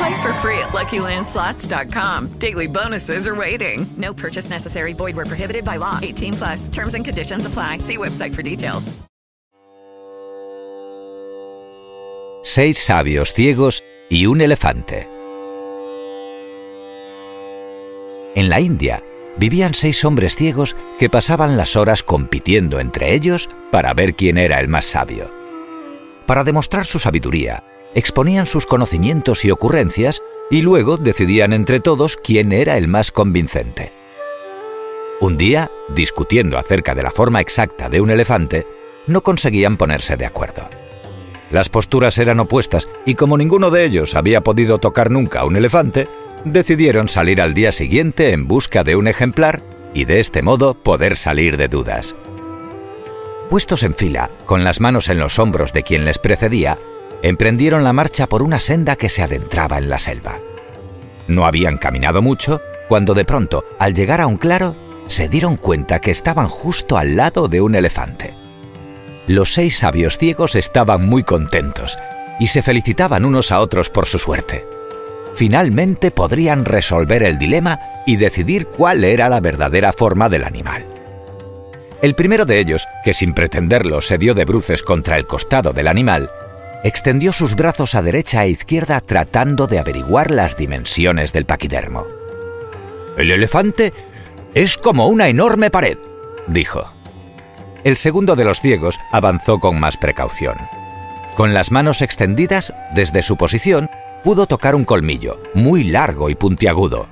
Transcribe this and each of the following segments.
Play for free at LuckyLandSlots.com. Daily bonuses are waiting. No purchase necessary. Void where prohibited by law. 18 plus. Terms and conditions apply. See website for details. Seis sabios ciegos y un elefante. En la India vivían seis hombres ciegos que pasaban las horas compitiendo entre ellos para ver quién era el más sabio. Para demostrar su sabiduría, exponían sus conocimientos y ocurrencias y luego decidían entre todos quién era el más convincente. Un día, discutiendo acerca de la forma exacta de un elefante, no conseguían ponerse de acuerdo. Las posturas eran opuestas y como ninguno de ellos había podido tocar nunca un elefante, decidieron salir al día siguiente en busca de un ejemplar y de este modo poder salir de dudas. Puestos en fila, con las manos en los hombros de quien les precedía, emprendieron la marcha por una senda que se adentraba en la selva. No habían caminado mucho cuando de pronto, al llegar a un claro, se dieron cuenta que estaban justo al lado de un elefante. Los seis sabios ciegos estaban muy contentos y se felicitaban unos a otros por su suerte. Finalmente podrían resolver el dilema y decidir cuál era la verdadera forma del animal. El primero de ellos, que sin pretenderlo se dio de bruces contra el costado del animal, extendió sus brazos a derecha e izquierda tratando de averiguar las dimensiones del paquidermo. El elefante es como una enorme pared, dijo. El segundo de los ciegos avanzó con más precaución. Con las manos extendidas, desde su posición, pudo tocar un colmillo, muy largo y puntiagudo.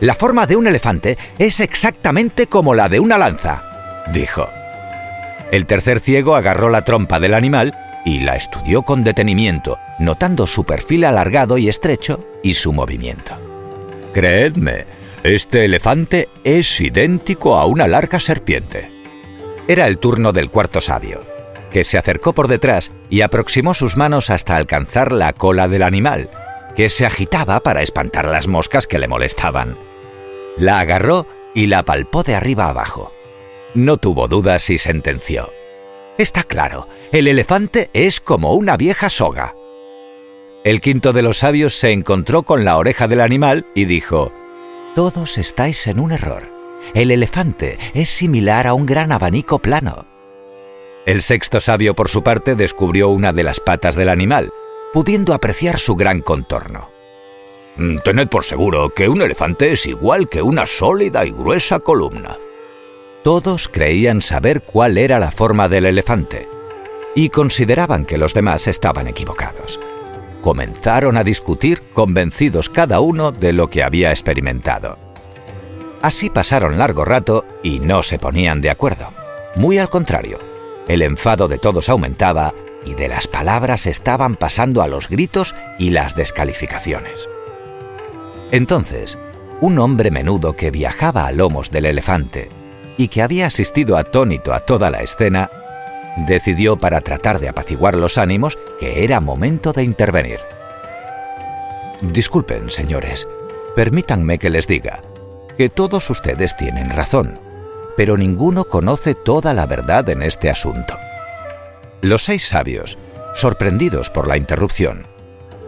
La forma de un elefante es exactamente como la de una lanza, dijo. El tercer ciego agarró la trompa del animal y la estudió con detenimiento, notando su perfil alargado y estrecho y su movimiento. Creedme, este elefante es idéntico a una larga serpiente. Era el turno del cuarto sabio, que se acercó por detrás y aproximó sus manos hasta alcanzar la cola del animal, que se agitaba para espantar las moscas que le molestaban. La agarró y la palpó de arriba abajo. No tuvo dudas y sentenció. Está claro, el elefante es como una vieja soga. El quinto de los sabios se encontró con la oreja del animal y dijo, Todos estáis en un error. El elefante es similar a un gran abanico plano. El sexto sabio, por su parte, descubrió una de las patas del animal, pudiendo apreciar su gran contorno. Tened por seguro que un elefante es igual que una sólida y gruesa columna. Todos creían saber cuál era la forma del elefante y consideraban que los demás estaban equivocados. Comenzaron a discutir convencidos cada uno de lo que había experimentado. Así pasaron largo rato y no se ponían de acuerdo. Muy al contrario, el enfado de todos aumentaba y de las palabras estaban pasando a los gritos y las descalificaciones. Entonces, un hombre menudo que viajaba a lomos del elefante y que había asistido atónito a toda la escena, decidió para tratar de apaciguar los ánimos que era momento de intervenir. Disculpen, señores, permítanme que les diga que todos ustedes tienen razón, pero ninguno conoce toda la verdad en este asunto. Los seis sabios, sorprendidos por la interrupción,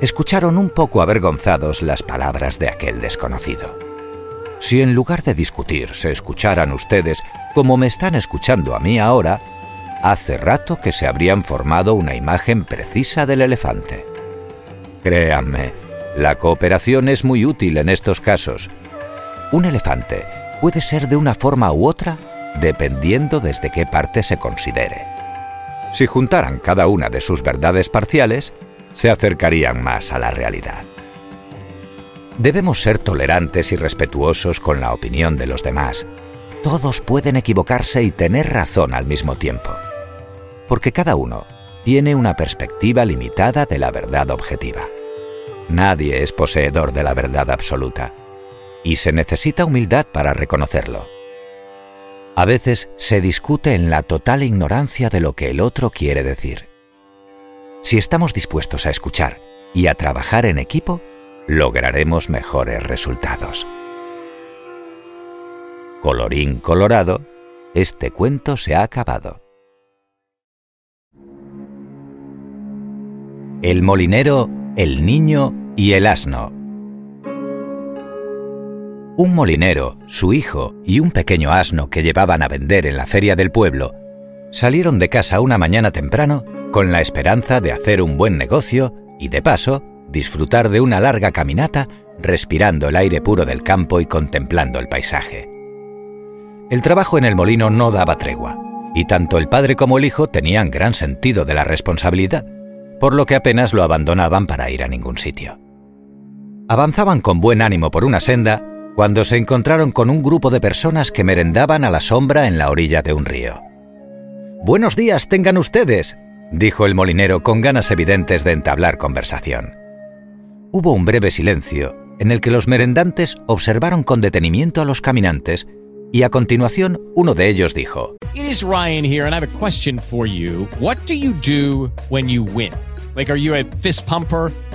escucharon un poco avergonzados las palabras de aquel desconocido. Si en lugar de discutir se escucharan ustedes como me están escuchando a mí ahora, hace rato que se habrían formado una imagen precisa del elefante. Créanme, la cooperación es muy útil en estos casos. Un elefante puede ser de una forma u otra dependiendo desde qué parte se considere. si juntaran cada una de sus verdades parciales, se acercarían más a la realidad. Debemos ser tolerantes y respetuosos con la opinión de los demás. Todos pueden equivocarse y tener razón al mismo tiempo, porque cada uno tiene una perspectiva limitada de la verdad objetiva. Nadie es poseedor de la verdad absoluta, y se necesita humildad para reconocerlo. A veces se discute en la total ignorancia de lo que el otro quiere decir. Si estamos dispuestos a escuchar y a trabajar en equipo, lograremos mejores resultados. Colorín colorado, este cuento se ha acabado. El molinero, el niño y el asno. Un molinero, su hijo y un pequeño asno que llevaban a vender en la feria del pueblo salieron de casa una mañana temprano con la esperanza de hacer un buen negocio y de paso disfrutar de una larga caminata respirando el aire puro del campo y contemplando el paisaje. El trabajo en el molino no daba tregua, y tanto el padre como el hijo tenían gran sentido de la responsabilidad, por lo que apenas lo abandonaban para ir a ningún sitio. Avanzaban con buen ánimo por una senda cuando se encontraron con un grupo de personas que merendaban a la sombra en la orilla de un río. Buenos días tengan ustedes, dijo el molinero con ganas evidentes de entablar conversación. Hubo un breve silencio en el que los merendantes observaron con detenimiento a los caminantes y a continuación uno de ellos dijo: It is Ryan here and I have a question for you. What do you do when you win? Like are you a fist pumper?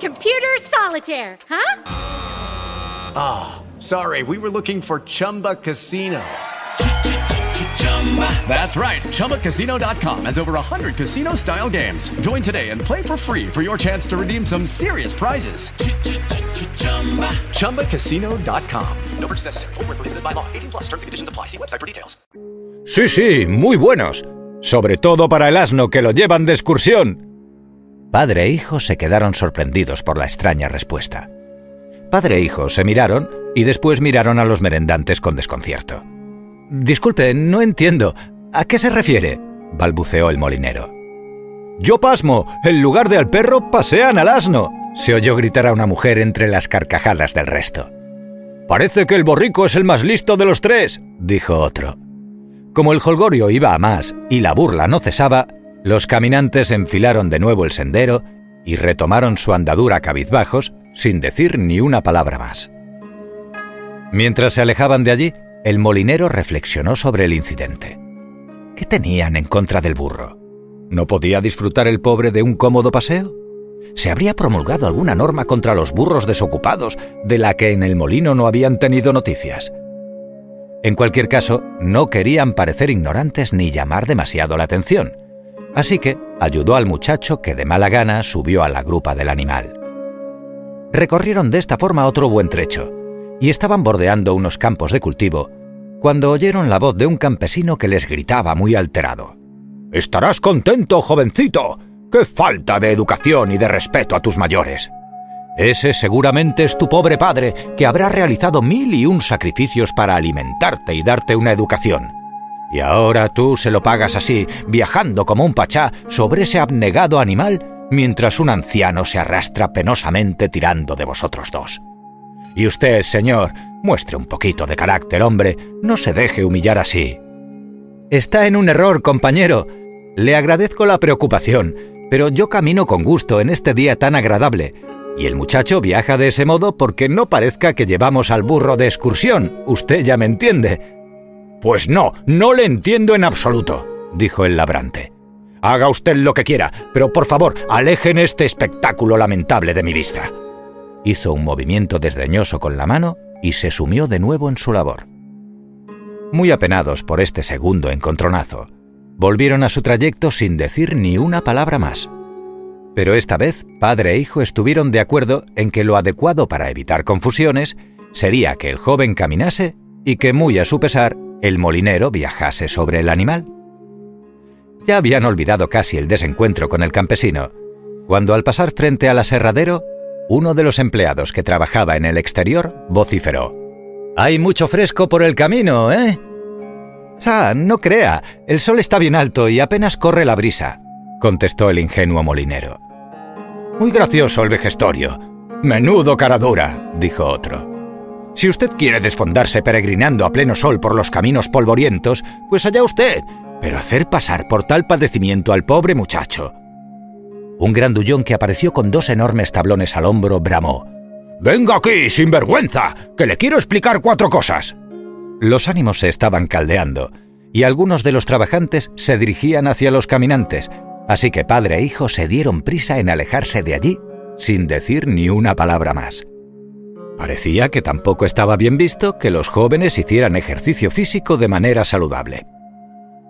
Computer solitaire, huh? Ah, oh, sorry. We were looking for Chumba Casino. That's right. ChumbaCasino.com has over 100 casino style games. Join today and play for free for your chance to redeem some serious prizes. ChumbaCasino.com. No purchase necessary. Full prohibited by law. 18 plus terms and conditions apply. See website for details. Sí, sí, muy buenos. Sobre todo para el asno que lo llevan de excursión. Padre e hijo se quedaron sorprendidos por la extraña respuesta. Padre e hijo se miraron y después miraron a los merendantes con desconcierto. Disculpe, no entiendo. ¿A qué se refiere? balbuceó el molinero. Yo pasmo. En lugar de al perro, pasean al asno. se oyó gritar a una mujer entre las carcajadas del resto. Parece que el borrico es el más listo de los tres, dijo otro. Como el holgorio iba a más y la burla no cesaba, los caminantes enfilaron de nuevo el sendero y retomaron su andadura cabizbajos sin decir ni una palabra más. Mientras se alejaban de allí, el molinero reflexionó sobre el incidente. ¿Qué tenían en contra del burro? ¿No podía disfrutar el pobre de un cómodo paseo? ¿Se habría promulgado alguna norma contra los burros desocupados de la que en el molino no habían tenido noticias? En cualquier caso, no querían parecer ignorantes ni llamar demasiado la atención, así que ayudó al muchacho que de mala gana subió a la grupa del animal. Recorrieron de esta forma otro buen trecho, y estaban bordeando unos campos de cultivo cuando oyeron la voz de un campesino que les gritaba muy alterado. Estarás contento, jovencito. ¡Qué falta de educación y de respeto a tus mayores! Ese seguramente es tu pobre padre, que habrá realizado mil y un sacrificios para alimentarte y darte una educación. Y ahora tú se lo pagas así, viajando como un pachá sobre ese abnegado animal, mientras un anciano se arrastra penosamente tirando de vosotros dos. Y usted, señor, muestre un poquito de carácter, hombre, no se deje humillar así. Está en un error, compañero. Le agradezco la preocupación, pero yo camino con gusto en este día tan agradable. Y el muchacho viaja de ese modo porque no parezca que llevamos al burro de excursión. Usted ya me entiende. Pues no, no le entiendo en absoluto, dijo el labrante. Haga usted lo que quiera, pero por favor, alejen este espectáculo lamentable de mi vista. Hizo un movimiento desdeñoso con la mano y se sumió de nuevo en su labor. Muy apenados por este segundo encontronazo, volvieron a su trayecto sin decir ni una palabra más. Pero esta vez, padre e hijo estuvieron de acuerdo en que lo adecuado para evitar confusiones sería que el joven caminase y que, muy a su pesar, el molinero viajase sobre el animal. Ya habían olvidado casi el desencuentro con el campesino, cuando al pasar frente al aserradero, uno de los empleados que trabajaba en el exterior vociferó. Hay mucho fresco por el camino, ¿eh? Sa, no crea, el sol está bien alto y apenas corre la brisa, contestó el ingenuo molinero. Muy gracioso el vejestorio. Menudo cara dura, dijo otro. Si usted quiere desfondarse peregrinando a pleno sol por los caminos polvorientos, pues allá usted, pero hacer pasar por tal padecimiento al pobre muchacho. Un grandullón que apareció con dos enormes tablones al hombro bramó. Venga aquí, sinvergüenza, que le quiero explicar cuatro cosas. Los ánimos se estaban caldeando, y algunos de los trabajantes se dirigían hacia los caminantes, así que padre e hijo se dieron prisa en alejarse de allí, sin decir ni una palabra más. Parecía que tampoco estaba bien visto que los jóvenes hicieran ejercicio físico de manera saludable.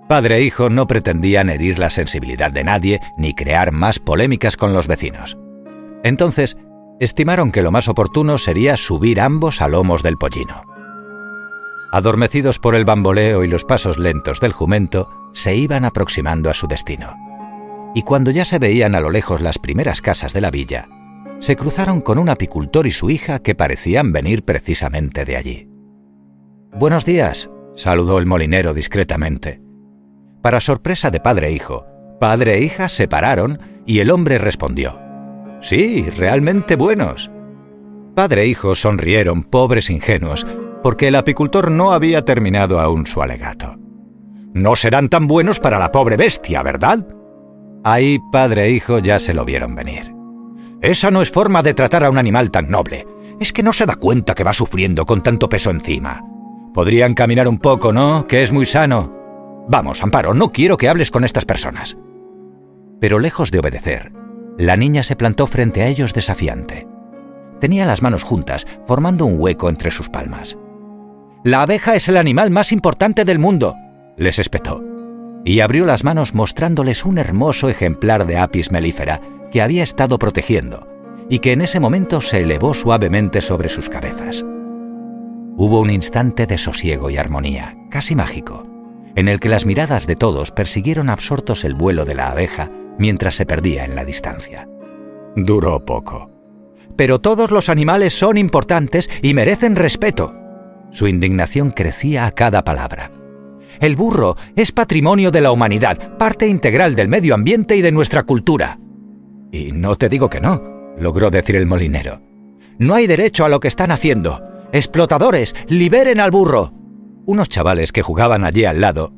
Padre e hijo no pretendían herir la sensibilidad de nadie ni crear más polémicas con los vecinos. Entonces, estimaron que lo más oportuno sería subir ambos a lomos del pollino. Adormecidos por el bamboleo y los pasos lentos del jumento, se iban aproximando a su destino. Y cuando ya se veían a lo lejos las primeras casas de la villa, se cruzaron con un apicultor y su hija que parecían venir precisamente de allí. Buenos días, saludó el molinero discretamente. Para sorpresa de padre e hijo, padre e hija se pararon y el hombre respondió, Sí, realmente buenos. Padre e hijo sonrieron, pobres ingenuos, porque el apicultor no había terminado aún su alegato. No serán tan buenos para la pobre bestia, ¿verdad? Ahí padre e hijo ya se lo vieron venir. Esa no es forma de tratar a un animal tan noble. Es que no se da cuenta que va sufriendo con tanto peso encima. Podrían caminar un poco, ¿no? Que es muy sano. Vamos, Amparo, no quiero que hables con estas personas. Pero lejos de obedecer, la niña se plantó frente a ellos desafiante. Tenía las manos juntas, formando un hueco entre sus palmas. La abeja es el animal más importante del mundo, les espetó, y abrió las manos mostrándoles un hermoso ejemplar de apis melífera que había estado protegiendo y que en ese momento se elevó suavemente sobre sus cabezas. Hubo un instante de sosiego y armonía, casi mágico, en el que las miradas de todos persiguieron absortos el vuelo de la abeja mientras se perdía en la distancia. Duró poco. Pero todos los animales son importantes y merecen respeto. Su indignación crecía a cada palabra. El burro es patrimonio de la humanidad, parte integral del medio ambiente y de nuestra cultura. Y no te digo que no, logró decir el molinero. No hay derecho a lo que están haciendo. Explotadores, liberen al burro. Unos chavales que jugaban allí al lado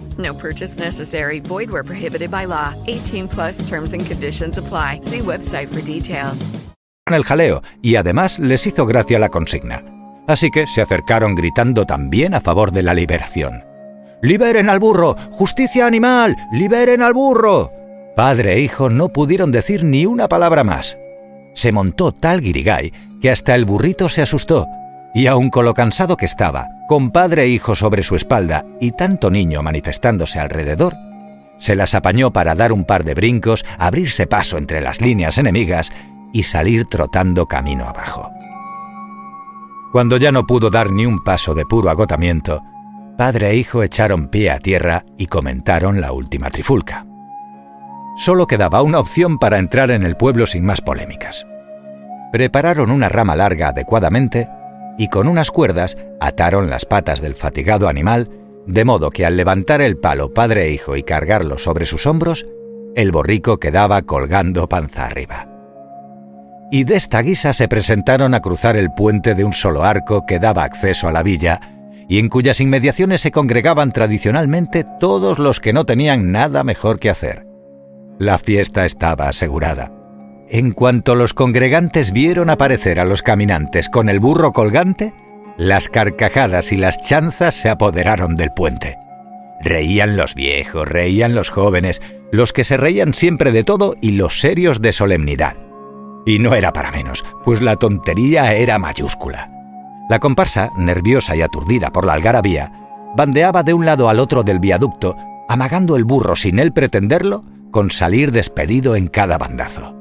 No purchase necessary. Void where prohibited by law. 18 plus terms and conditions apply. See website for details. el jaleo y además les hizo gracia la consigna. Así que se acercaron gritando también a favor de la liberación. ¡Liberen al burro! ¡Justicia animal! ¡Liberen al burro! Padre e hijo no pudieron decir ni una palabra más. Se montó tal guirigay que hasta el burrito se asustó, y aun con lo cansado que estaba, con padre e hijo sobre su espalda y tanto niño manifestándose alrededor, se las apañó para dar un par de brincos, abrirse paso entre las líneas enemigas y salir trotando camino abajo. Cuando ya no pudo dar ni un paso de puro agotamiento, padre e hijo echaron pie a tierra y comentaron la última trifulca. Solo quedaba una opción para entrar en el pueblo sin más polémicas. Prepararon una rama larga adecuadamente y con unas cuerdas ataron las patas del fatigado animal, de modo que al levantar el palo padre e hijo y cargarlo sobre sus hombros, el borrico quedaba colgando panza arriba y de esta guisa se presentaron a cruzar el puente de un solo arco que daba acceso a la villa, y en cuyas inmediaciones se congregaban tradicionalmente todos los que no tenían nada mejor que hacer. La fiesta estaba asegurada. En cuanto los congregantes vieron aparecer a los caminantes con el burro colgante, las carcajadas y las chanzas se apoderaron del puente. Reían los viejos, reían los jóvenes, los que se reían siempre de todo y los serios de solemnidad. Y no era para menos, pues la tontería era mayúscula. La comparsa, nerviosa y aturdida por la algarabía, bandeaba de un lado al otro del viaducto, amagando el burro sin él pretenderlo, con salir despedido en cada bandazo.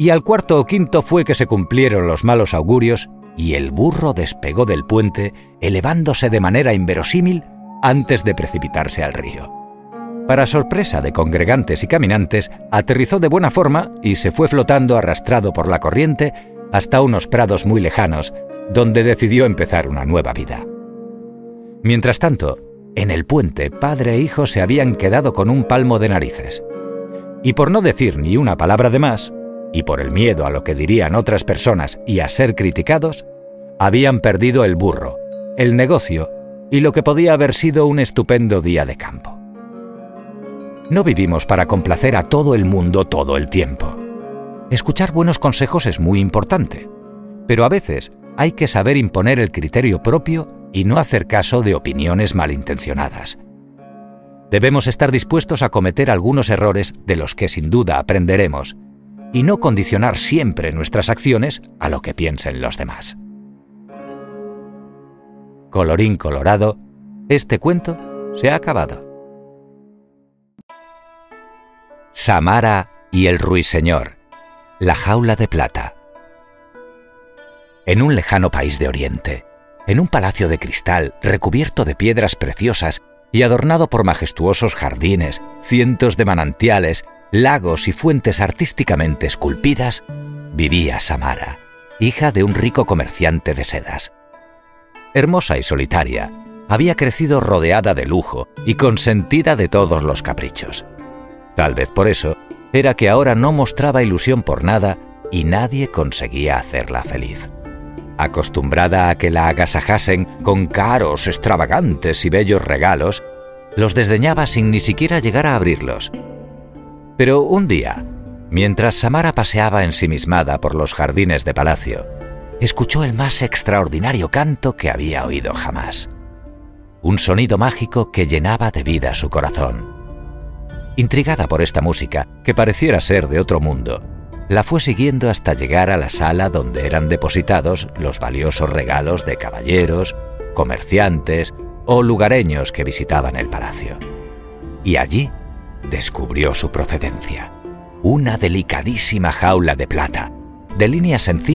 Y al cuarto o quinto fue que se cumplieron los malos augurios y el burro despegó del puente, elevándose de manera inverosímil antes de precipitarse al río. Para sorpresa de congregantes y caminantes, aterrizó de buena forma y se fue flotando arrastrado por la corriente hasta unos prados muy lejanos, donde decidió empezar una nueva vida. Mientras tanto, en el puente, padre e hijo se habían quedado con un palmo de narices. Y por no decir ni una palabra de más, y por el miedo a lo que dirían otras personas y a ser criticados, habían perdido el burro, el negocio y lo que podía haber sido un estupendo día de campo. No vivimos para complacer a todo el mundo todo el tiempo. Escuchar buenos consejos es muy importante, pero a veces hay que saber imponer el criterio propio y no hacer caso de opiniones malintencionadas. Debemos estar dispuestos a cometer algunos errores de los que sin duda aprenderemos y no condicionar siempre nuestras acciones a lo que piensen los demás. Colorín colorado, este cuento se ha acabado. Samara y el ruiseñor, la jaula de plata. En un lejano país de Oriente, en un palacio de cristal recubierto de piedras preciosas y adornado por majestuosos jardines, cientos de manantiales, lagos y fuentes artísticamente esculpidas, vivía Samara, hija de un rico comerciante de sedas. Hermosa y solitaria, había crecido rodeada de lujo y consentida de todos los caprichos. Tal vez por eso era que ahora no mostraba ilusión por nada y nadie conseguía hacerla feliz. Acostumbrada a que la agasajasen con caros, extravagantes y bellos regalos, los desdeñaba sin ni siquiera llegar a abrirlos. Pero un día, mientras Samara paseaba ensimismada por los jardines de palacio, escuchó el más extraordinario canto que había oído jamás. Un sonido mágico que llenaba de vida su corazón Intrigada por esta música, que pareciera ser de otro mundo, la fue siguiendo hasta llegar a la sala donde eran depositados los valiosos regalos de caballeros, comerciantes o lugareños que visitaban el palacio. Y allí descubrió su procedencia. Una delicadísima jaula de plata, de líneas sencillas.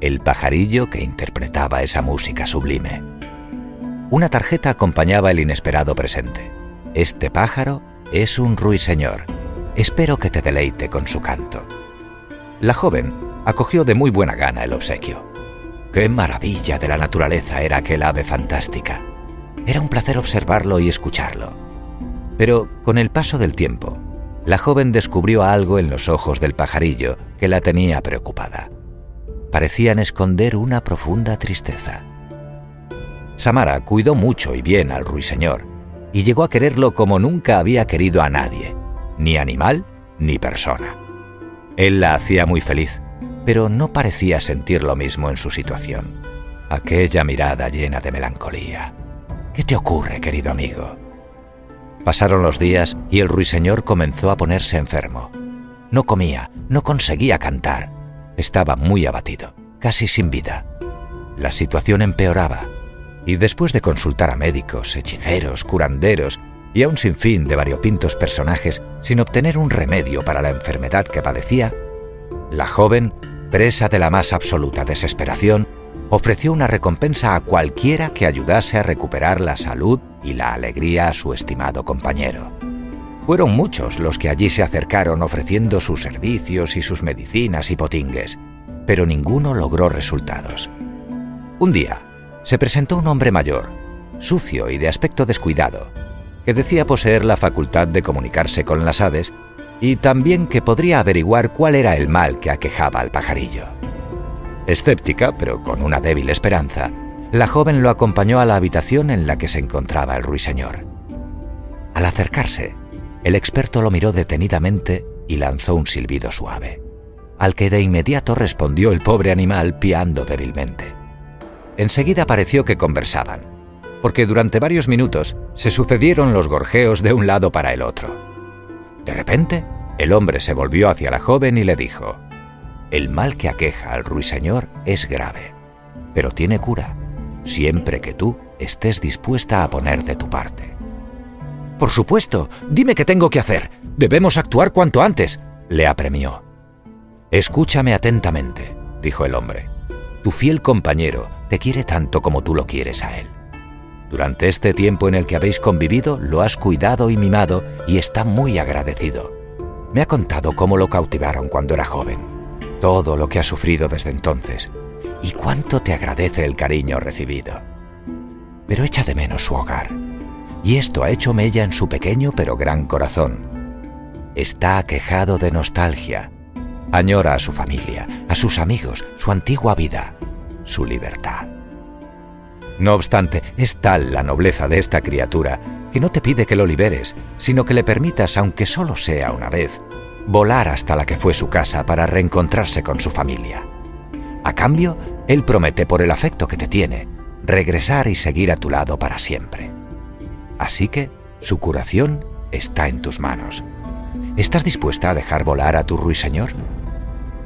El pajarillo que interpretaba esa música sublime. Una tarjeta acompañaba el inesperado presente. Este pájaro es un ruiseñor. Espero que te deleite con su canto. La joven acogió de muy buena gana el obsequio. Qué maravilla de la naturaleza era aquel ave fantástica. Era un placer observarlo y escucharlo. Pero con el paso del tiempo, la joven descubrió algo en los ojos del pajarillo que la tenía preocupada. Parecían esconder una profunda tristeza. Samara cuidó mucho y bien al ruiseñor y llegó a quererlo como nunca había querido a nadie, ni animal ni persona. Él la hacía muy feliz pero no parecía sentir lo mismo en su situación. Aquella mirada llena de melancolía. ¿Qué te ocurre, querido amigo? Pasaron los días y el ruiseñor comenzó a ponerse enfermo. No comía, no conseguía cantar. Estaba muy abatido, casi sin vida. La situación empeoraba, y después de consultar a médicos, hechiceros, curanderos y a un sinfín de variopintos personajes sin obtener un remedio para la enfermedad que padecía, la joven presa de la más absoluta desesperación, ofreció una recompensa a cualquiera que ayudase a recuperar la salud y la alegría a su estimado compañero. Fueron muchos los que allí se acercaron ofreciendo sus servicios y sus medicinas y potingues, pero ninguno logró resultados. Un día, se presentó un hombre mayor, sucio y de aspecto descuidado, que decía poseer la facultad de comunicarse con las aves y también que podría averiguar cuál era el mal que aquejaba al pajarillo. Escéptica, pero con una débil esperanza, la joven lo acompañó a la habitación en la que se encontraba el ruiseñor. Al acercarse, el experto lo miró detenidamente y lanzó un silbido suave, al que de inmediato respondió el pobre animal piando débilmente. Enseguida pareció que conversaban, porque durante varios minutos se sucedieron los gorjeos de un lado para el otro. De repente, el hombre se volvió hacia la joven y le dijo, El mal que aqueja al ruiseñor es grave, pero tiene cura, siempre que tú estés dispuesta a poner de tu parte. Por supuesto, dime qué tengo que hacer. Debemos actuar cuanto antes, le apremió. Escúchame atentamente, dijo el hombre. Tu fiel compañero te quiere tanto como tú lo quieres a él. Durante este tiempo en el que habéis convivido, lo has cuidado y mimado y está muy agradecido. Me ha contado cómo lo cautivaron cuando era joven, todo lo que ha sufrido desde entonces y cuánto te agradece el cariño recibido. Pero echa de menos su hogar, y esto ha hecho mella en su pequeño pero gran corazón. Está aquejado de nostalgia, añora a su familia, a sus amigos, su antigua vida, su libertad. No obstante, es tal la nobleza de esta criatura que no te pide que lo liberes, sino que le permitas, aunque solo sea una vez, volar hasta la que fue su casa para reencontrarse con su familia. A cambio, él promete, por el afecto que te tiene, regresar y seguir a tu lado para siempre. Así que su curación está en tus manos. ¿Estás dispuesta a dejar volar a tu ruiseñor?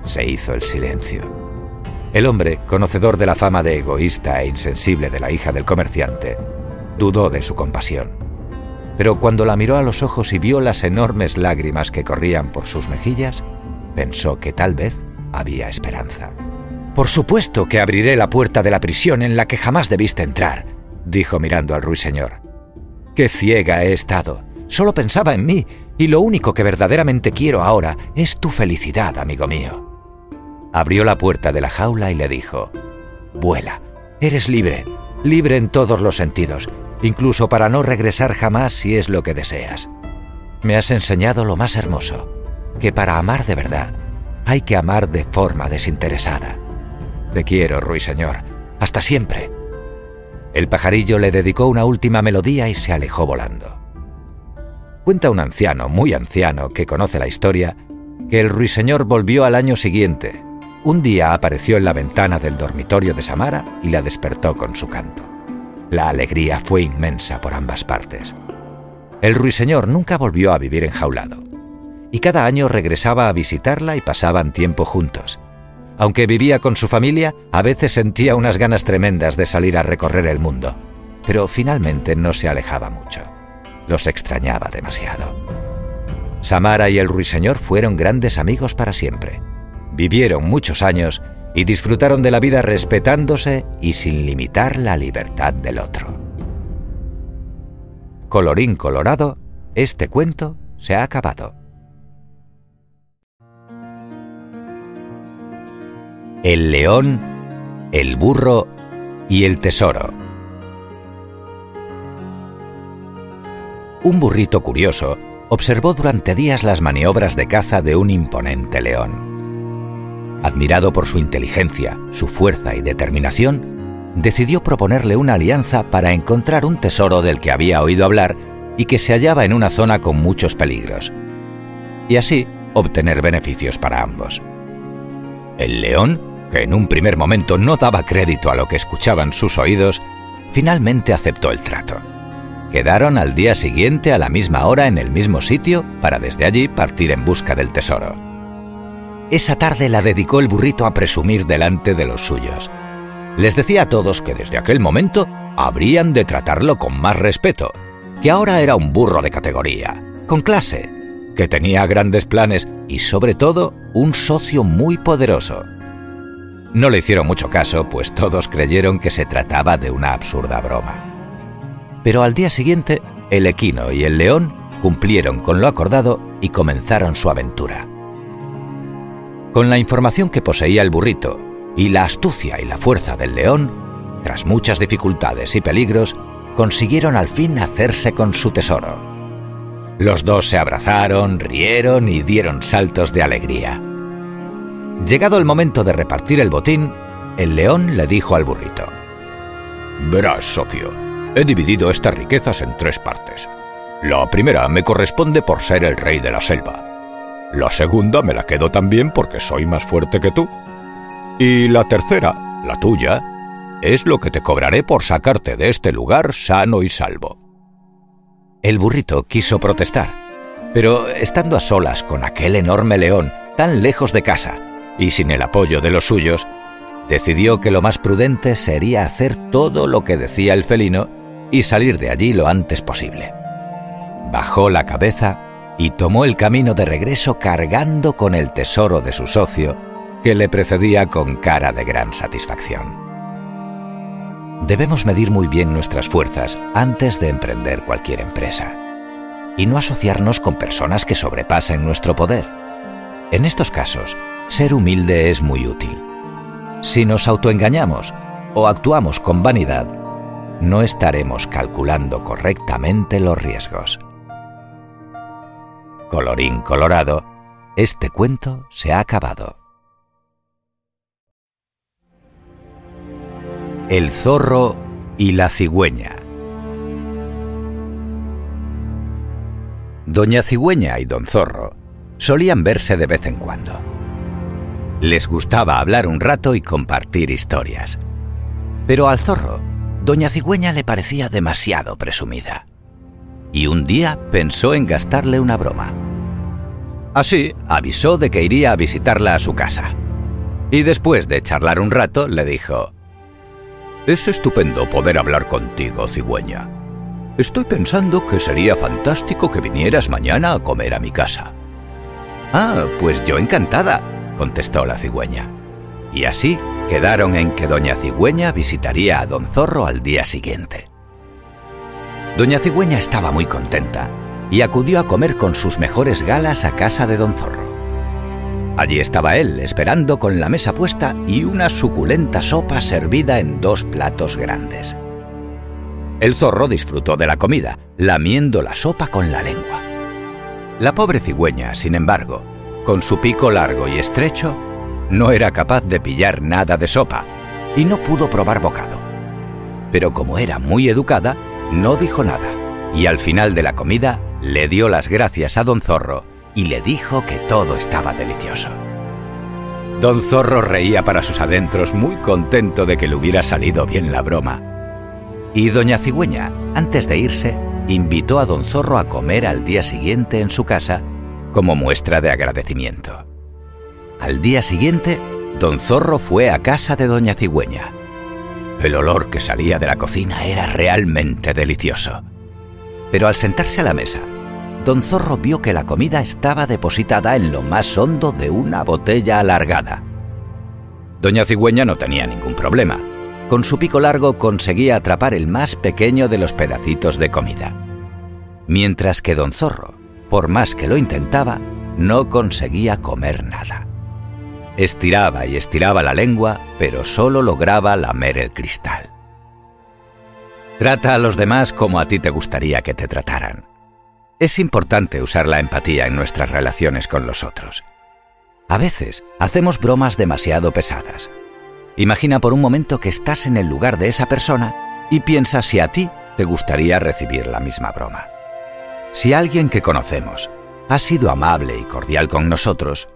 Se hizo el silencio. El hombre, conocedor de la fama de egoísta e insensible de la hija del comerciante, dudó de su compasión. Pero cuando la miró a los ojos y vio las enormes lágrimas que corrían por sus mejillas, pensó que tal vez había esperanza. Por supuesto que abriré la puerta de la prisión en la que jamás debiste entrar, dijo mirando al ruiseñor. Qué ciega he estado. Solo pensaba en mí, y lo único que verdaderamente quiero ahora es tu felicidad, amigo mío abrió la puerta de la jaula y le dijo, Vuela, eres libre, libre en todos los sentidos, incluso para no regresar jamás si es lo que deseas. Me has enseñado lo más hermoso, que para amar de verdad hay que amar de forma desinteresada. Te quiero, ruiseñor, hasta siempre. El pajarillo le dedicó una última melodía y se alejó volando. Cuenta un anciano, muy anciano, que conoce la historia, que el ruiseñor volvió al año siguiente, un día apareció en la ventana del dormitorio de Samara y la despertó con su canto. La alegría fue inmensa por ambas partes. El ruiseñor nunca volvió a vivir enjaulado, y cada año regresaba a visitarla y pasaban tiempo juntos. Aunque vivía con su familia, a veces sentía unas ganas tremendas de salir a recorrer el mundo, pero finalmente no se alejaba mucho. Los extrañaba demasiado. Samara y el ruiseñor fueron grandes amigos para siempre. Vivieron muchos años y disfrutaron de la vida respetándose y sin limitar la libertad del otro. Colorín colorado, este cuento se ha acabado. El león, el burro y el tesoro. Un burrito curioso observó durante días las maniobras de caza de un imponente león. Admirado por su inteligencia, su fuerza y determinación, decidió proponerle una alianza para encontrar un tesoro del que había oído hablar y que se hallaba en una zona con muchos peligros, y así obtener beneficios para ambos. El león, que en un primer momento no daba crédito a lo que escuchaban sus oídos, finalmente aceptó el trato. Quedaron al día siguiente a la misma hora en el mismo sitio para desde allí partir en busca del tesoro. Esa tarde la dedicó el burrito a presumir delante de los suyos. Les decía a todos que desde aquel momento habrían de tratarlo con más respeto, que ahora era un burro de categoría, con clase, que tenía grandes planes y sobre todo un socio muy poderoso. No le hicieron mucho caso, pues todos creyeron que se trataba de una absurda broma. Pero al día siguiente, el equino y el león cumplieron con lo acordado y comenzaron su aventura. Con la información que poseía el burrito y la astucia y la fuerza del león, tras muchas dificultades y peligros, consiguieron al fin hacerse con su tesoro. Los dos se abrazaron, rieron y dieron saltos de alegría. Llegado el momento de repartir el botín, el león le dijo al burrito, Verás, socio, He dividido estas riquezas en tres partes. La primera me corresponde por ser el rey de la selva. La segunda me la quedo también porque soy más fuerte que tú. Y la tercera, la tuya, es lo que te cobraré por sacarte de este lugar sano y salvo. El burrito quiso protestar, pero estando a solas con aquel enorme león tan lejos de casa y sin el apoyo de los suyos, decidió que lo más prudente sería hacer todo lo que decía el felino y salir de allí lo antes posible. Bajó la cabeza y tomó el camino de regreso cargando con el tesoro de su socio, que le precedía con cara de gran satisfacción. Debemos medir muy bien nuestras fuerzas antes de emprender cualquier empresa y no asociarnos con personas que sobrepasen nuestro poder. En estos casos, ser humilde es muy útil. Si nos autoengañamos o actuamos con vanidad, no estaremos calculando correctamente los riesgos. Colorín colorado, este cuento se ha acabado. El zorro y la cigüeña. Doña Cigüeña y don Zorro solían verse de vez en cuando. Les gustaba hablar un rato y compartir historias. Pero al zorro Doña Cigüeña le parecía demasiado presumida. Y un día pensó en gastarle una broma. Así, avisó de que iría a visitarla a su casa. Y después de charlar un rato, le dijo, Es estupendo poder hablar contigo, cigüeña. Estoy pensando que sería fantástico que vinieras mañana a comer a mi casa. Ah, pues yo encantada, contestó la cigüeña. Y así quedaron en que doña Cigüeña visitaría a don Zorro al día siguiente. Doña Cigüeña estaba muy contenta y acudió a comer con sus mejores galas a casa de don Zorro. Allí estaba él, esperando con la mesa puesta y una suculenta sopa servida en dos platos grandes. El zorro disfrutó de la comida, lamiendo la sopa con la lengua. La pobre cigüeña, sin embargo, con su pico largo y estrecho, no era capaz de pillar nada de sopa y no pudo probar bocado. Pero como era muy educada, no dijo nada y al final de la comida le dio las gracias a don Zorro y le dijo que todo estaba delicioso. Don Zorro reía para sus adentros muy contento de que le hubiera salido bien la broma. Y Doña Cigüeña, antes de irse, invitó a Don Zorro a comer al día siguiente en su casa como muestra de agradecimiento. Al día siguiente, Don Zorro fue a casa de Doña Cigüeña. El olor que salía de la cocina era realmente delicioso. Pero al sentarse a la mesa, Don Zorro vio que la comida estaba depositada en lo más hondo de una botella alargada. Doña Cigüeña no tenía ningún problema. Con su pico largo conseguía atrapar el más pequeño de los pedacitos de comida. Mientras que Don Zorro, por más que lo intentaba, no conseguía comer nada. Estiraba y estiraba la lengua, pero solo lograba lamer el cristal. Trata a los demás como a ti te gustaría que te trataran. Es importante usar la empatía en nuestras relaciones con los otros. A veces hacemos bromas demasiado pesadas. Imagina por un momento que estás en el lugar de esa persona y piensa si a ti te gustaría recibir la misma broma. Si alguien que conocemos ha sido amable y cordial con nosotros,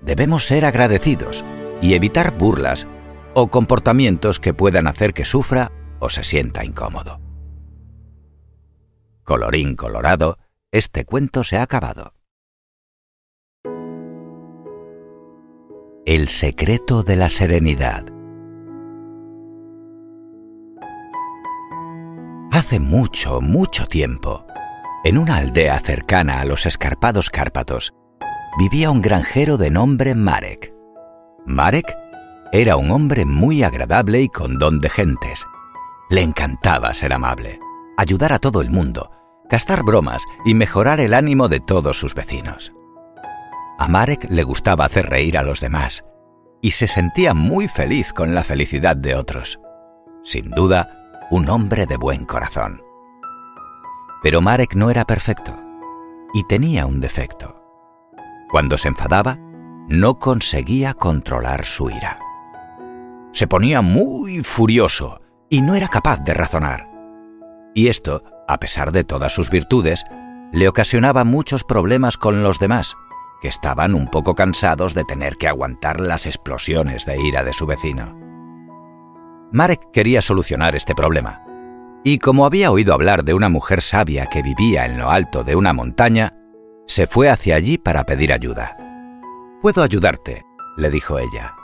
debemos ser agradecidos y evitar burlas o comportamientos que puedan hacer que sufra o se sienta incómodo. Colorín colorado, este cuento se ha acabado. El secreto de la serenidad. Hace mucho, mucho tiempo, en una aldea cercana a los escarpados Cárpatos, vivía un granjero de nombre Marek. Marek era un hombre muy agradable y con don de gentes. Le encantaba ser amable, ayudar a todo el mundo, gastar bromas y mejorar el ánimo de todos sus vecinos. A Marek le gustaba hacer reír a los demás y se sentía muy feliz con la felicidad de otros. Sin duda, un hombre de buen corazón. Pero Marek no era perfecto y tenía un defecto. Cuando se enfadaba, no conseguía controlar su ira. Se ponía muy furioso y no era capaz de razonar. Y esto, a pesar de todas sus virtudes, le ocasionaba muchos problemas con los demás, que estaban un poco cansados de tener que aguantar las explosiones de ira de su vecino. Marek quería solucionar este problema, y como había oído hablar de una mujer sabia que vivía en lo alto de una montaña, se fue hacia allí para pedir ayuda. Puedo ayudarte, le dijo ella.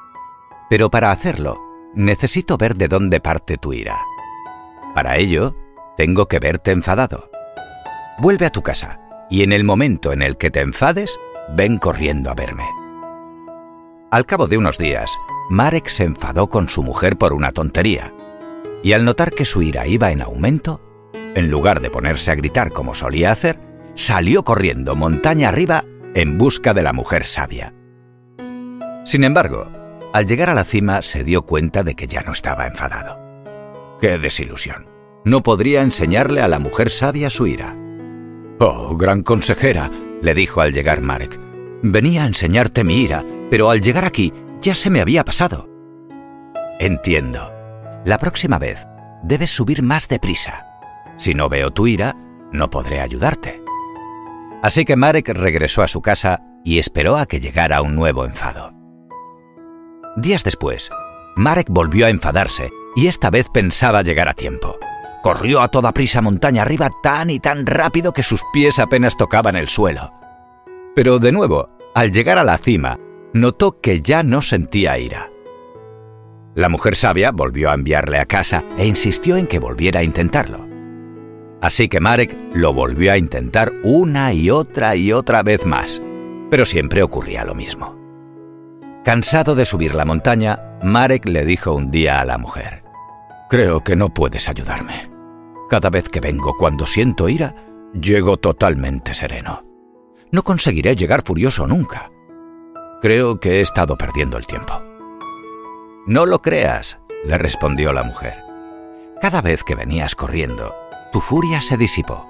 Pero para hacerlo, necesito ver de dónde parte tu ira. Para ello, tengo que verte enfadado. Vuelve a tu casa y en el momento en el que te enfades, ven corriendo a verme. Al cabo de unos días, Marek se enfadó con su mujer por una tontería, y al notar que su ira iba en aumento, en lugar de ponerse a gritar como solía hacer, salió corriendo montaña arriba en busca de la mujer sabia. Sin embargo, al llegar a la cima se dio cuenta de que ya no estaba enfadado. ¡Qué desilusión! No podría enseñarle a la mujer sabia su ira. Oh, gran consejera, le dijo al llegar Marek. Venía a enseñarte mi ira, pero al llegar aquí ya se me había pasado. Entiendo. La próxima vez debes subir más deprisa. Si no veo tu ira, no podré ayudarte. Así que Marek regresó a su casa y esperó a que llegara un nuevo enfado. Días después, Marek volvió a enfadarse y esta vez pensaba llegar a tiempo. Corrió a toda prisa montaña arriba tan y tan rápido que sus pies apenas tocaban el suelo. Pero de nuevo, al llegar a la cima, notó que ya no sentía ira. La mujer sabia volvió a enviarle a casa e insistió en que volviera a intentarlo. Así que Marek lo volvió a intentar una y otra y otra vez más, pero siempre ocurría lo mismo. Cansado de subir la montaña, Marek le dijo un día a la mujer, Creo que no puedes ayudarme. Cada vez que vengo cuando siento ira, llego totalmente sereno. No conseguiré llegar furioso nunca. Creo que he estado perdiendo el tiempo. No lo creas, le respondió la mujer. Cada vez que venías corriendo, tu furia se disipó.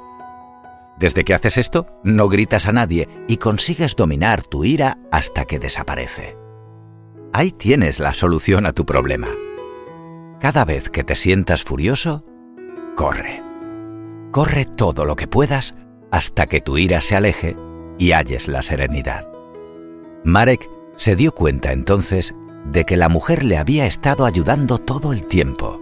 Desde que haces esto, no gritas a nadie y consigues dominar tu ira hasta que desaparece. Ahí tienes la solución a tu problema. Cada vez que te sientas furioso, corre. Corre todo lo que puedas hasta que tu ira se aleje y halles la serenidad. Marek Se dio cuenta entonces de que la mujer le había estado ayudando todo el tiempo.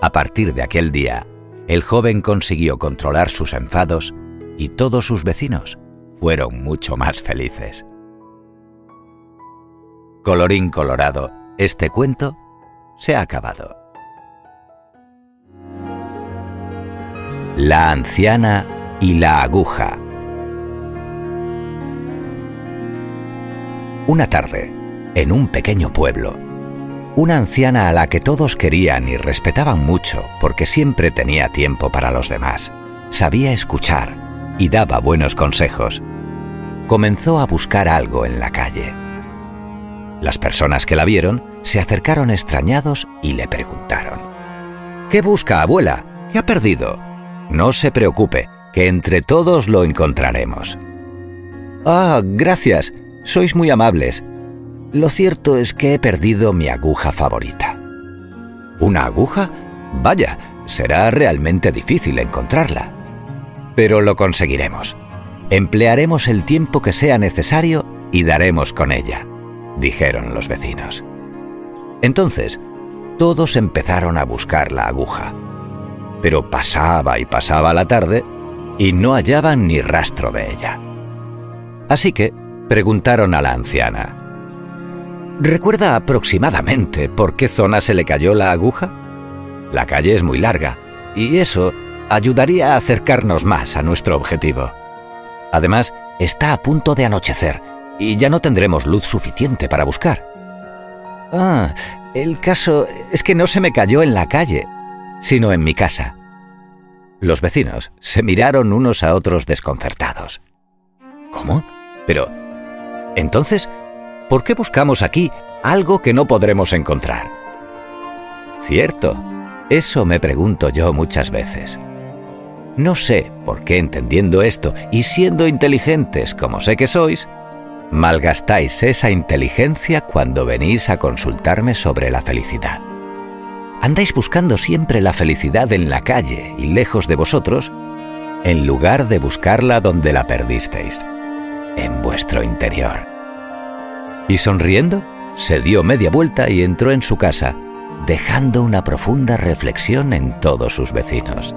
A partir de aquel día, el joven consiguió controlar sus enfados y todos sus vecinos fueron mucho más felices. Colorín colorado, este cuento se ha acabado. La anciana y la aguja. Una tarde, en un pequeño pueblo, una anciana a la que todos querían y respetaban mucho porque siempre tenía tiempo para los demás, sabía escuchar y daba buenos consejos, comenzó a buscar algo en la calle. Las personas que la vieron se acercaron extrañados y le preguntaron, ¿Qué busca, abuela? ¿Qué ha perdido? No se preocupe, que entre todos lo encontraremos. Ah, gracias, sois muy amables. Lo cierto es que he perdido mi aguja favorita. ¿Una aguja? Vaya, será realmente difícil encontrarla. Pero lo conseguiremos. Emplearemos el tiempo que sea necesario y daremos con ella, dijeron los vecinos. Entonces, todos empezaron a buscar la aguja. Pero pasaba y pasaba la tarde y no hallaban ni rastro de ella. Así que preguntaron a la anciana, ¿Recuerda aproximadamente por qué zona se le cayó la aguja? La calle es muy larga y eso ayudaría a acercarnos más a nuestro objetivo. Además, está a punto de anochecer y ya no tendremos luz suficiente para buscar. Ah, el caso es que no se me cayó en la calle, sino en mi casa. Los vecinos se miraron unos a otros desconcertados. ¿Cómo? Pero... Entonces, ¿por qué buscamos aquí algo que no podremos encontrar? Cierto, eso me pregunto yo muchas veces. No sé por qué entendiendo esto y siendo inteligentes como sé que sois, malgastáis esa inteligencia cuando venís a consultarme sobre la felicidad. Andáis buscando siempre la felicidad en la calle y lejos de vosotros, en lugar de buscarla donde la perdisteis, en vuestro interior. Y sonriendo, se dio media vuelta y entró en su casa, dejando una profunda reflexión en todos sus vecinos.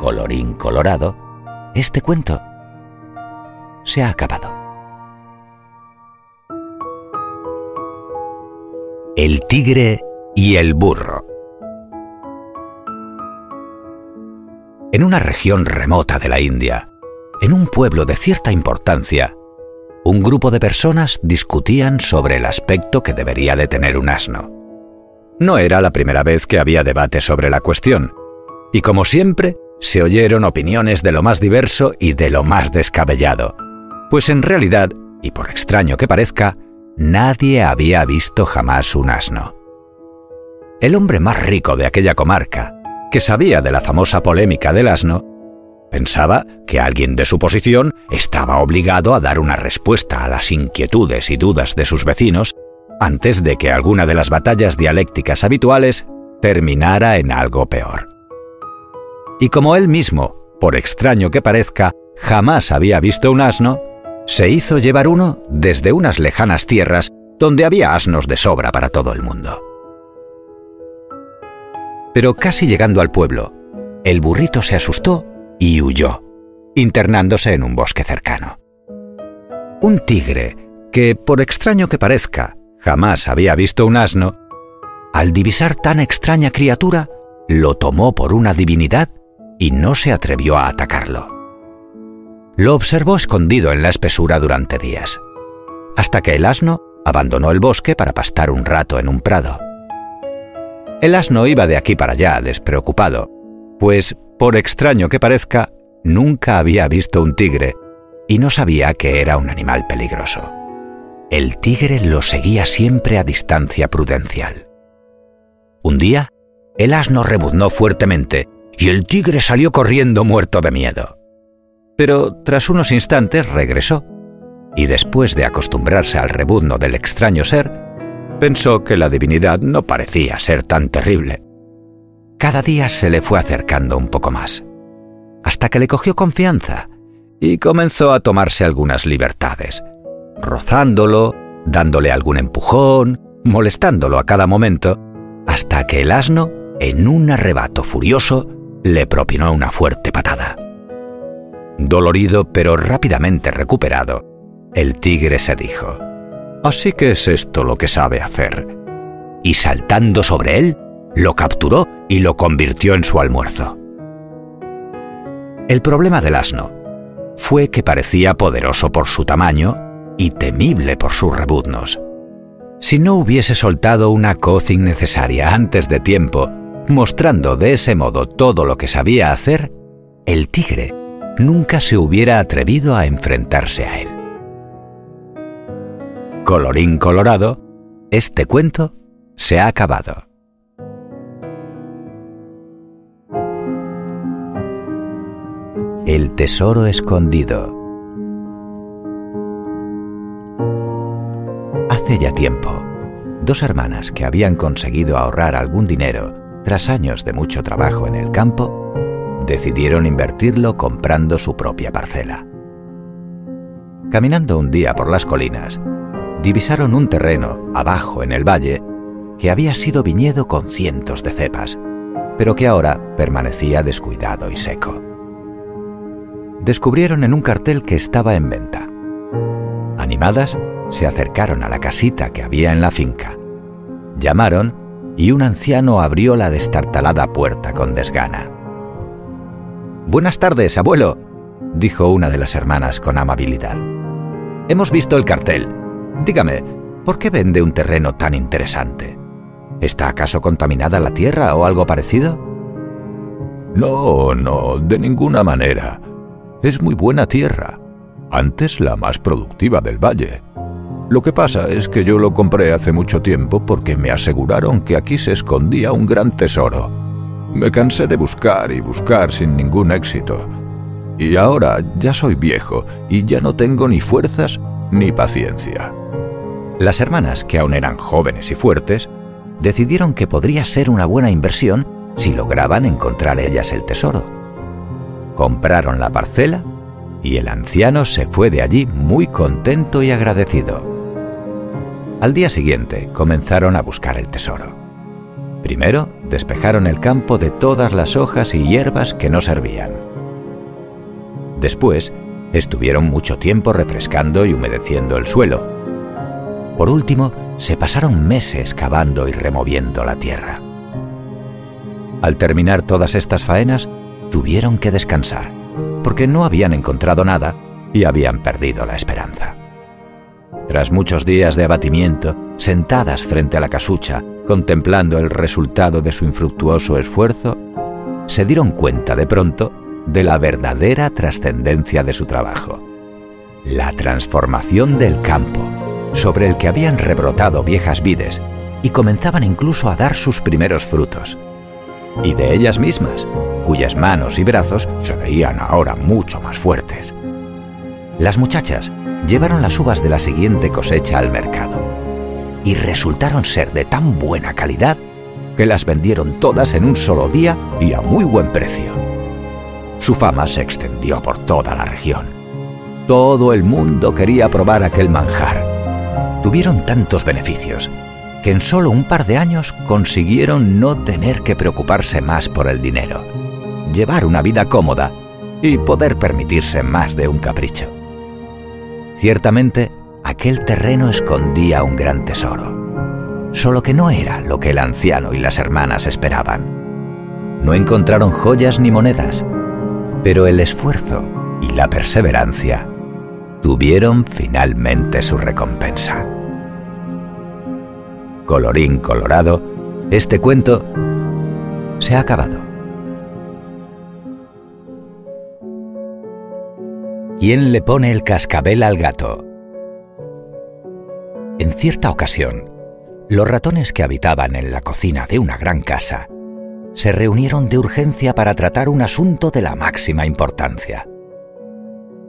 Colorín colorado, este cuento se ha acabado. El tigre y el burro. En una región remota de la India, en un pueblo de cierta importancia, un grupo de personas discutían sobre el aspecto que debería de tener un asno. No era la primera vez que había debate sobre la cuestión, y como siempre, se oyeron opiniones de lo más diverso y de lo más descabellado, pues en realidad, y por extraño que parezca, nadie había visto jamás un asno. El hombre más rico de aquella comarca, que sabía de la famosa polémica del asno, pensaba que alguien de su posición estaba obligado a dar una respuesta a las inquietudes y dudas de sus vecinos antes de que alguna de las batallas dialécticas habituales terminara en algo peor y como él mismo, por extraño que parezca, jamás había visto un asno, se hizo llevar uno desde unas lejanas tierras donde había asnos de sobra para todo el mundo. Pero casi llegando al pueblo, el burrito se asustó y huyó, internándose en un bosque cercano. Un tigre, que, por extraño que parezca, jamás había visto un asno, al divisar tan extraña criatura, lo tomó por una divinidad y no se atrevió a atacarlo. Lo observó escondido en la espesura durante días, hasta que el asno abandonó el bosque para pastar un rato en un prado. El asno iba de aquí para allá despreocupado, pues, por extraño que parezca, nunca había visto un tigre y no sabía que era un animal peligroso. El tigre lo seguía siempre a distancia prudencial. Un día, el asno rebuznó fuertemente y el tigre salió corriendo muerto de miedo. Pero tras unos instantes regresó, y después de acostumbrarse al rebuzno del extraño ser, pensó que la divinidad no parecía ser tan terrible. Cada día se le fue acercando un poco más, hasta que le cogió confianza y comenzó a tomarse algunas libertades, rozándolo, dándole algún empujón, molestándolo a cada momento, hasta que el asno, en un arrebato furioso, le propinó una fuerte patada. Dolorido pero rápidamente recuperado, el tigre se dijo, Así que es esto lo que sabe hacer. Y saltando sobre él, lo capturó y lo convirtió en su almuerzo. El problema del asno fue que parecía poderoso por su tamaño y temible por sus rebuznos. Si no hubiese soltado una coz innecesaria antes de tiempo, mostrando de ese modo todo lo que sabía hacer, el tigre nunca se hubiera atrevido a enfrentarse a él. Colorín colorado, este cuento se ha acabado. El tesoro escondido. Hace ya tiempo, dos hermanas que habían conseguido ahorrar algún dinero tras años de mucho trabajo en el campo, decidieron invertirlo comprando su propia parcela. Caminando un día por las colinas, divisaron un terreno abajo en el valle que había sido viñedo con cientos de cepas, pero que ahora permanecía descuidado y seco. Descubrieron en un cartel que estaba en venta. Animadas, se acercaron a la casita que había en la finca. Llamaron y un anciano abrió la destartalada puerta con desgana. Buenas tardes, abuelo, dijo una de las hermanas con amabilidad. Hemos visto el cartel. Dígame, ¿por qué vende un terreno tan interesante? ¿Está acaso contaminada la tierra o algo parecido? No, no, de ninguna manera. Es muy buena tierra, antes la más productiva del valle. Lo que pasa es que yo lo compré hace mucho tiempo porque me aseguraron que aquí se escondía un gran tesoro. Me cansé de buscar y buscar sin ningún éxito. Y ahora ya soy viejo y ya no tengo ni fuerzas ni paciencia. Las hermanas, que aún eran jóvenes y fuertes, decidieron que podría ser una buena inversión si lograban encontrar ellas el tesoro compraron la parcela y el anciano se fue de allí muy contento y agradecido. Al día siguiente comenzaron a buscar el tesoro. Primero despejaron el campo de todas las hojas y hierbas que no servían. Después estuvieron mucho tiempo refrescando y humedeciendo el suelo. Por último, se pasaron meses cavando y removiendo la tierra. Al terminar todas estas faenas, tuvieron que descansar, porque no habían encontrado nada y habían perdido la esperanza. Tras muchos días de abatimiento, sentadas frente a la casucha, contemplando el resultado de su infructuoso esfuerzo, se dieron cuenta de pronto de la verdadera trascendencia de su trabajo. La transformación del campo, sobre el que habían rebrotado viejas vides y comenzaban incluso a dar sus primeros frutos. Y de ellas mismas, cuyas manos y brazos se veían ahora mucho más fuertes. Las muchachas llevaron las uvas de la siguiente cosecha al mercado y resultaron ser de tan buena calidad que las vendieron todas en un solo día y a muy buen precio. Su fama se extendió por toda la región. Todo el mundo quería probar aquel manjar. Tuvieron tantos beneficios que en solo un par de años consiguieron no tener que preocuparse más por el dinero llevar una vida cómoda y poder permitirse más de un capricho. Ciertamente, aquel terreno escondía un gran tesoro, solo que no era lo que el anciano y las hermanas esperaban. No encontraron joyas ni monedas, pero el esfuerzo y la perseverancia tuvieron finalmente su recompensa. Colorín colorado, este cuento se ha acabado. ¿Quién le pone el cascabel al gato? En cierta ocasión, los ratones que habitaban en la cocina de una gran casa se reunieron de urgencia para tratar un asunto de la máxima importancia.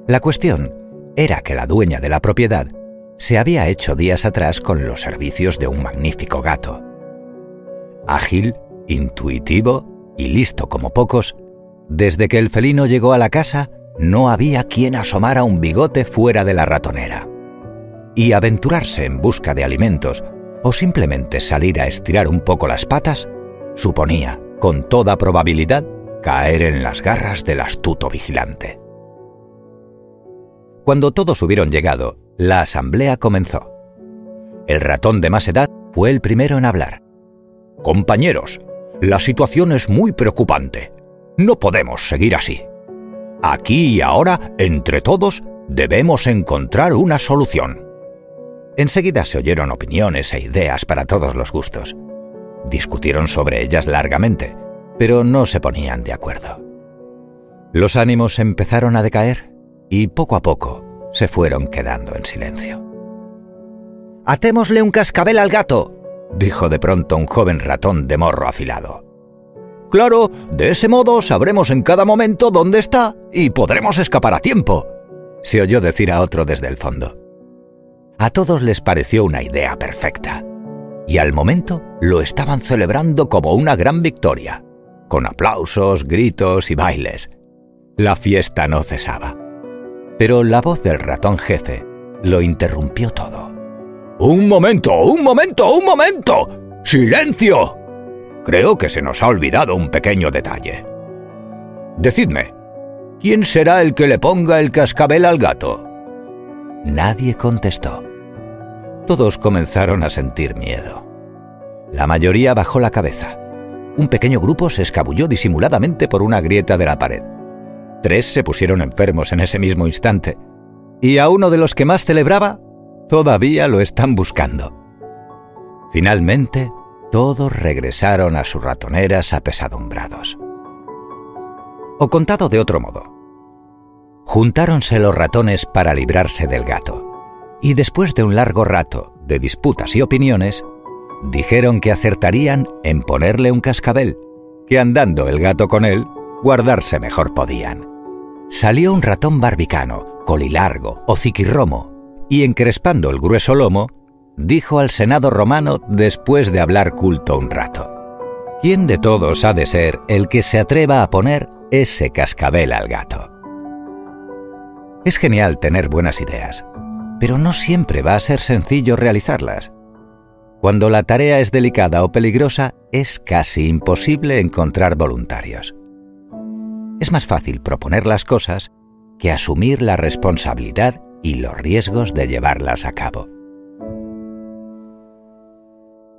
La cuestión era que la dueña de la propiedad se había hecho días atrás con los servicios de un magnífico gato. Ágil, intuitivo y listo como pocos, desde que el felino llegó a la casa, no había quien asomara un bigote fuera de la ratonera. y aventurarse en busca de alimentos o simplemente salir a estirar un poco las patas suponía, con toda probabilidad, caer en las garras del astuto vigilante. Cuando todos hubieron llegado, la asamblea comenzó. El ratón de más edad fue el primero en hablar. Compañeros, la situación es muy preocupante. No podemos seguir así. Aquí y ahora, entre todos, debemos encontrar una solución. Enseguida se oyeron opiniones e ideas para todos los gustos. Discutieron sobre ellas largamente, pero no se ponían de acuerdo. Los ánimos empezaron a decaer y poco a poco se fueron quedando en silencio. Atémosle un cascabel al gato, dijo de pronto un joven ratón de morro afilado. Claro, de ese modo sabremos en cada momento dónde está y podremos escapar a tiempo, se oyó decir a otro desde el fondo. A todos les pareció una idea perfecta, y al momento lo estaban celebrando como una gran victoria, con aplausos, gritos y bailes. La fiesta no cesaba. Pero la voz del ratón jefe lo interrumpió todo. ¡Un momento! ¡Un momento! ¡Un momento! ¡Silencio! Creo que se nos ha olvidado un pequeño detalle. Decidme, ¿quién será el que le ponga el cascabel al gato? Nadie contestó. Todos comenzaron a sentir miedo. La mayoría bajó la cabeza. Un pequeño grupo se escabulló disimuladamente por una grieta de la pared. Tres se pusieron enfermos en ese mismo instante. Y a uno de los que más celebraba Todavía lo están buscando. Finalmente, todos regresaron a sus ratoneras apesadumbrados. O contado de otro modo, juntáronse los ratones para librarse del gato, y después de un largo rato de disputas y opiniones, dijeron que acertarían en ponerle un cascabel, que andando el gato con él, guardarse mejor podían. Salió un ratón barbicano, colilargo, hociquirromo, y encrespando el grueso lomo, dijo al Senado romano después de hablar culto un rato. ¿Quién de todos ha de ser el que se atreva a poner ese cascabel al gato? Es genial tener buenas ideas, pero no siempre va a ser sencillo realizarlas. Cuando la tarea es delicada o peligrosa, es casi imposible encontrar voluntarios. Es más fácil proponer las cosas que asumir la responsabilidad y los riesgos de llevarlas a cabo.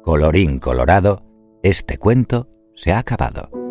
Colorín colorado, este cuento se ha acabado.